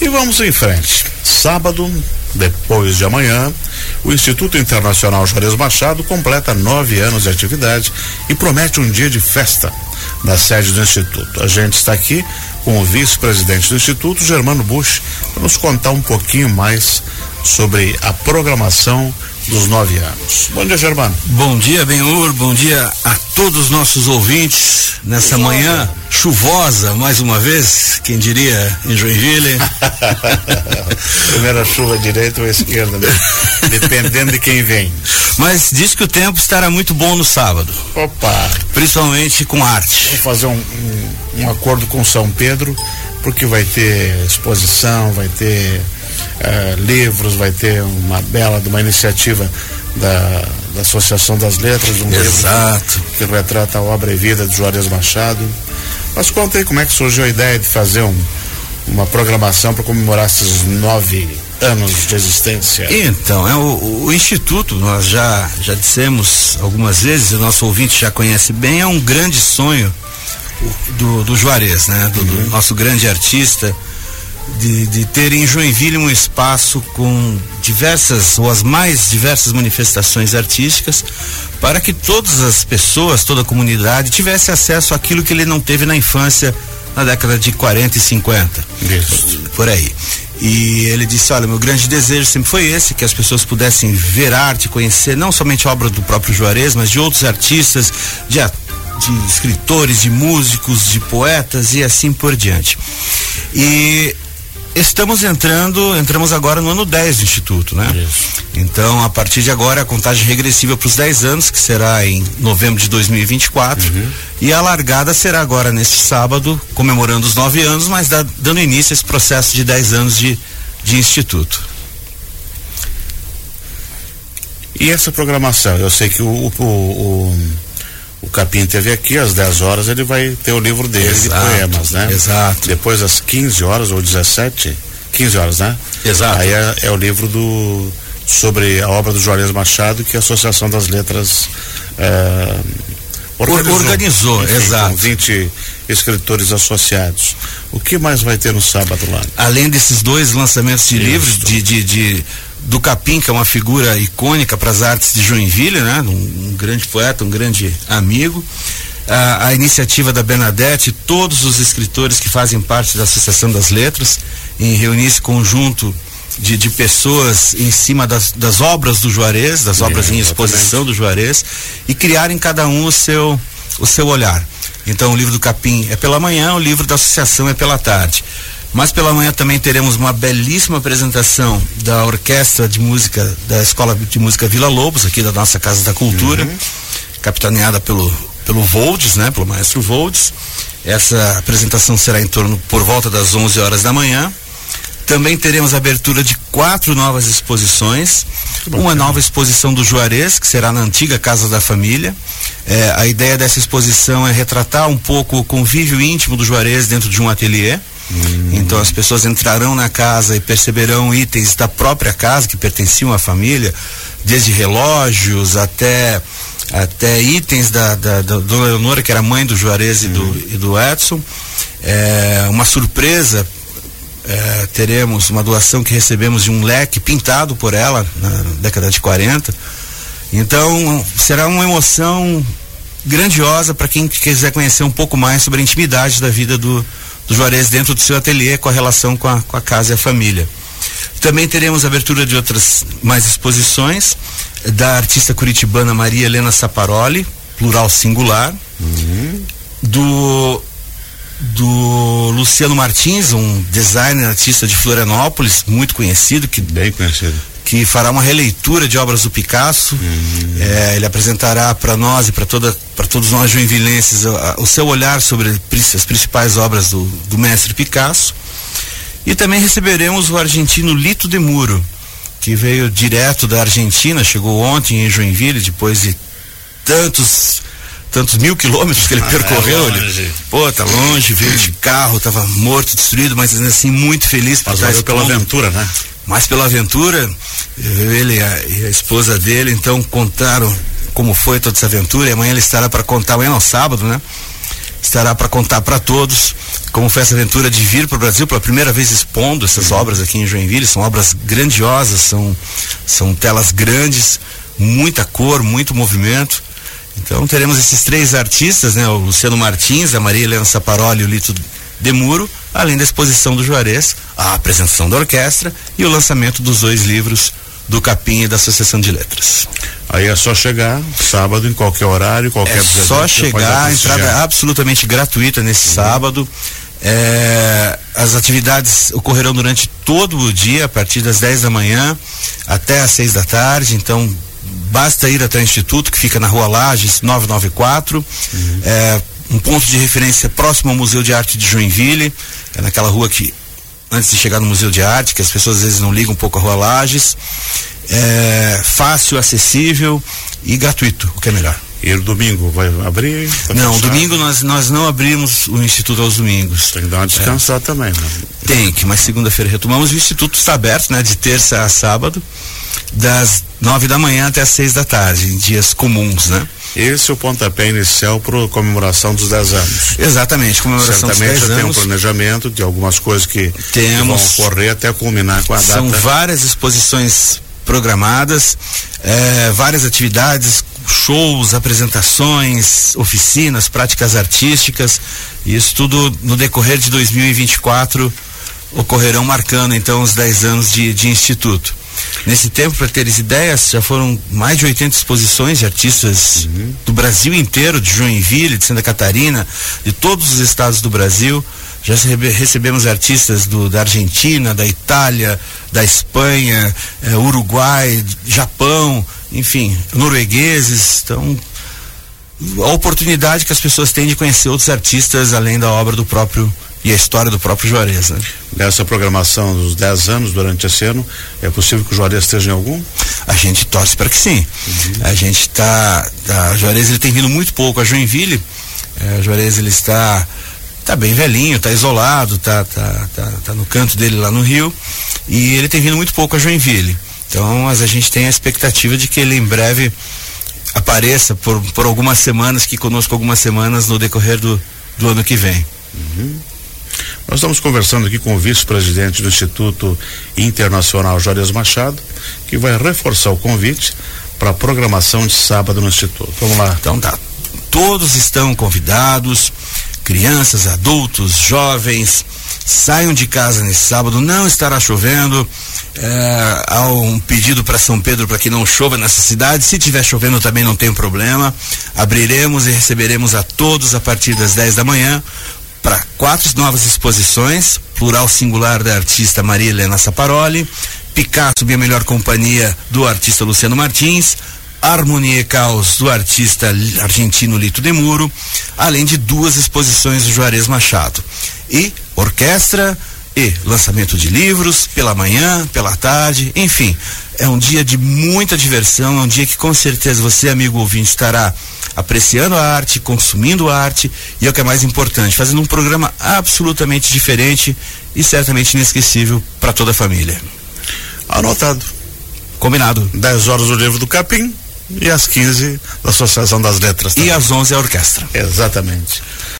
E vamos em frente. Sábado, depois de amanhã, o Instituto Internacional Juarez Machado completa nove anos de atividade e promete um dia de festa na sede do Instituto. A gente está aqui com o vice-presidente do Instituto, Germano Bush, para nos contar um pouquinho mais sobre a programação dos nove anos. Bom dia, Germano. Bom dia, Benhur. Bom dia a todos os nossos ouvintes nessa chuvosa. manhã chuvosa, mais uma vez, quem diria, em Joinville. Primeira chuva direita ou esquerda, né? dependendo de quem vem. Mas diz que o tempo estará muito bom no sábado. Opa! Principalmente com arte. Vamos fazer um, um, um acordo com São Pedro, porque vai ter exposição, vai ter uh, livros, vai ter uma bela de uma iniciativa da, da Associação das Letras, um Exato. livro que, que retrata a obra e vida de Juarez Machado. Mas conta aí como é que surgiu a ideia de fazer um, uma programação para comemorar esses nove anos de existência. Então, é o, o, Instituto, nós já, já dissemos algumas vezes, o nosso ouvinte já conhece bem, é um grande sonho do, do Juarez, né? Do, uhum. do nosso grande artista, de, de ter em Joinville um espaço com diversas ou as mais diversas manifestações artísticas para que todas as pessoas, toda a comunidade tivesse acesso àquilo que ele não teve na infância na década de 40 e 50. Isso. Por aí. E ele disse: Olha, meu grande desejo sempre foi esse, que as pessoas pudessem ver arte, conhecer não somente a obra do próprio Juarez, mas de outros artistas, de, de escritores, de músicos, de poetas e assim por diante. E Estamos entrando, entramos agora no ano 10 do Instituto, né? Isso. Então, a partir de agora, a contagem regressiva para os 10 anos, que será em novembro de 2024. Uhum. E a largada será agora neste sábado, comemorando os nove anos, mas da, dando início a esse processo de 10 anos de, de Instituto. E essa programação? Eu sei que o, o, o o Capim teve aqui, às 10 horas ele vai ter o livro dele exato, de poemas, né? Exato. Depois às 15 horas ou 17, 15 horas, né? Exato. Aí é, é o livro do sobre a obra do Juarez Machado que a Associação das Letras é, organizou, organizou enfim, exato. Com 20 escritores associados. O que mais vai ter no sábado lá? Além desses dois lançamentos de Isso. livros de, de, de do Capim, que é uma figura icônica para as artes de Joinville, né? Um, um, grande poeta, um grande amigo. A, a, iniciativa da Bernadette, todos os escritores que fazem parte da Associação das Letras, em reunir esse conjunto de, de pessoas em cima das, das obras do Juarez, das obras é, em exposição do Juarez, e criarem cada um o seu, o seu olhar. Então, o livro do Capim é pela manhã, o livro da Associação é pela tarde. Mas pela manhã também teremos uma belíssima apresentação da Orquestra de Música da Escola de Música Vila Lobos, aqui da nossa Casa da Cultura, uhum. capitaneada pelo, pelo Voldes, né? Pelo maestro Voldes. Essa apresentação será em torno por volta das 11 horas da manhã. Também teremos a abertura de quatro novas exposições. Uma nova exposição do Juarez, que será na antiga Casa da Família. É, a ideia dessa exposição é retratar um pouco o convívio íntimo do Juarez dentro de um ateliê. Hum. Então as pessoas entrarão na casa e perceberão itens da própria casa que pertenciam à família, desde relógios até até itens da, da, da Dona Leonora, que era mãe do Juarez e, do, e do Edson. É, uma surpresa é, teremos uma doação que recebemos de um leque pintado por ela na década de 40. Então será uma emoção grandiosa para quem quiser conhecer um pouco mais sobre a intimidade da vida do, Juarez dentro do seu ateliê com a relação com a, com a casa e a família. Também teremos abertura de outras mais exposições da artista curitibana Maria Helena Saparoli, plural singular, uhum. do do Luciano Martins, um designer artista de Florianópolis, muito conhecido, que bem conhecido, que fará uma releitura de obras do Picasso. Uhum. É, ele apresentará para nós e para todos nós joinvilenses o, o, seu olhar sobre as principais obras do, do mestre Picasso. E também receberemos o argentino Lito de Muro, que veio direto da Argentina, chegou ontem em Joinville depois de tantos tantos mil quilômetros que ele ah, percorreu. É ele, pô, tá longe, veio de carro, tava morto, destruído, mas assim muito feliz por estar pela aventura, né? Mas pela aventura, ele e a, e a, esposa dele então contaram como foi toda essa aventura e amanhã ele estará para contar, amanhã no sábado, né? estará para contar para todos como foi essa aventura de vir para o Brasil pela primeira vez expondo essas obras aqui em Joinville. São obras grandiosas, são, são telas grandes, muita cor, muito movimento. Então teremos esses três artistas, né? O Luciano Martins, a Maria Helena Saparoli e o Lito Demuro, além da exposição do Juarez, a apresentação da orquestra e o lançamento dos dois livros do Capim e da Associação de Letras. Aí é só chegar sábado em qualquer horário, qualquer É só chegar, a entrada é absolutamente gratuita nesse uhum. sábado. É, as atividades ocorrerão durante todo o dia, a partir das 10 da manhã até às 6 da tarde. Então, basta ir até o Instituto, que fica na rua Lages 994. Uhum. É, um ponto de referência próximo ao Museu de Arte de Joinville, é naquela rua que antes de chegar no Museu de Arte, que as pessoas às vezes não ligam um pouco a Rua Lages. É fácil, acessível e gratuito, o que é melhor. E o domingo vai abrir? Tá não, fechado? domingo nós, nós não abrimos o Instituto aos domingos. Tem que dar uma descansada é. também, né? Tem que, mas segunda-feira retomamos. O Instituto está aberto, né? De terça a sábado, das nove da manhã até as seis da tarde, em dias comuns, né? Esse é o pontapé inicial para a comemoração dos 10 anos. Exatamente, comemoração Certamente dos 10 anos. tem um planejamento de algumas coisas que, Temos, que vão ocorrer até culminar com a são data. São várias exposições programadas, é, várias atividades, shows, apresentações, oficinas, práticas artísticas, isso tudo no decorrer de 2024 ocorrerão marcando então os 10 anos de, de instituto. Nesse tempo, para teres ideias, já foram mais de 80 exposições de artistas uhum. do Brasil inteiro, de Joinville, de Santa Catarina, de todos os estados do Brasil. Já recebemos artistas do, da Argentina, da Itália, da Espanha, eh, Uruguai, Japão, enfim, noruegueses. Então, a oportunidade que as pessoas têm de conhecer outros artistas além da obra do próprio e a história do próprio Juarez, né? Nessa programação dos 10 anos durante esse ano, é possível que o Juarez esteja em algum? A gente torce para que sim. Uhum. A gente está, tá, Juarez ele tem vindo muito pouco a Joinville. É, Juarez ele está tá bem velhinho, tá isolado, tá, tá, tá, tá no canto dele lá no Rio e ele tem vindo muito pouco a Joinville. Então, mas a gente tem a expectativa de que ele em breve apareça por, por algumas semanas, que conosco algumas semanas no decorrer do, do ano que vem. Uhum. Nós estamos conversando aqui com o vice-presidente do Instituto Internacional Juarez Machado, que vai reforçar o convite para a programação de sábado no Instituto. Vamos lá. Então tá. Todos estão convidados, crianças, adultos, jovens, saiam de casa nesse sábado, não estará chovendo. É, há um pedido para São Pedro para que não chova nessa cidade. Se tiver chovendo também não tem problema. Abriremos e receberemos a todos a partir das 10 da manhã para quatro novas exposições, plural singular da artista Maria Helena Saparoli, Picasso Minha Melhor Companhia do artista Luciano Martins, Harmonia e Caos do artista argentino Lito Demuro, além de duas exposições do Juarez Machado. E orquestra e lançamento de livros pela manhã, pela tarde, enfim. É um dia de muita diversão, é um dia que com certeza você, amigo ouvinte, estará apreciando a arte, consumindo a arte e é o que é mais importante, fazendo um programa absolutamente diferente e certamente inesquecível para toda a família. Anotado. Combinado. 10 horas o livro do Capim e às 15 da Associação das Letras. Também. E às 11 a orquestra. Exatamente.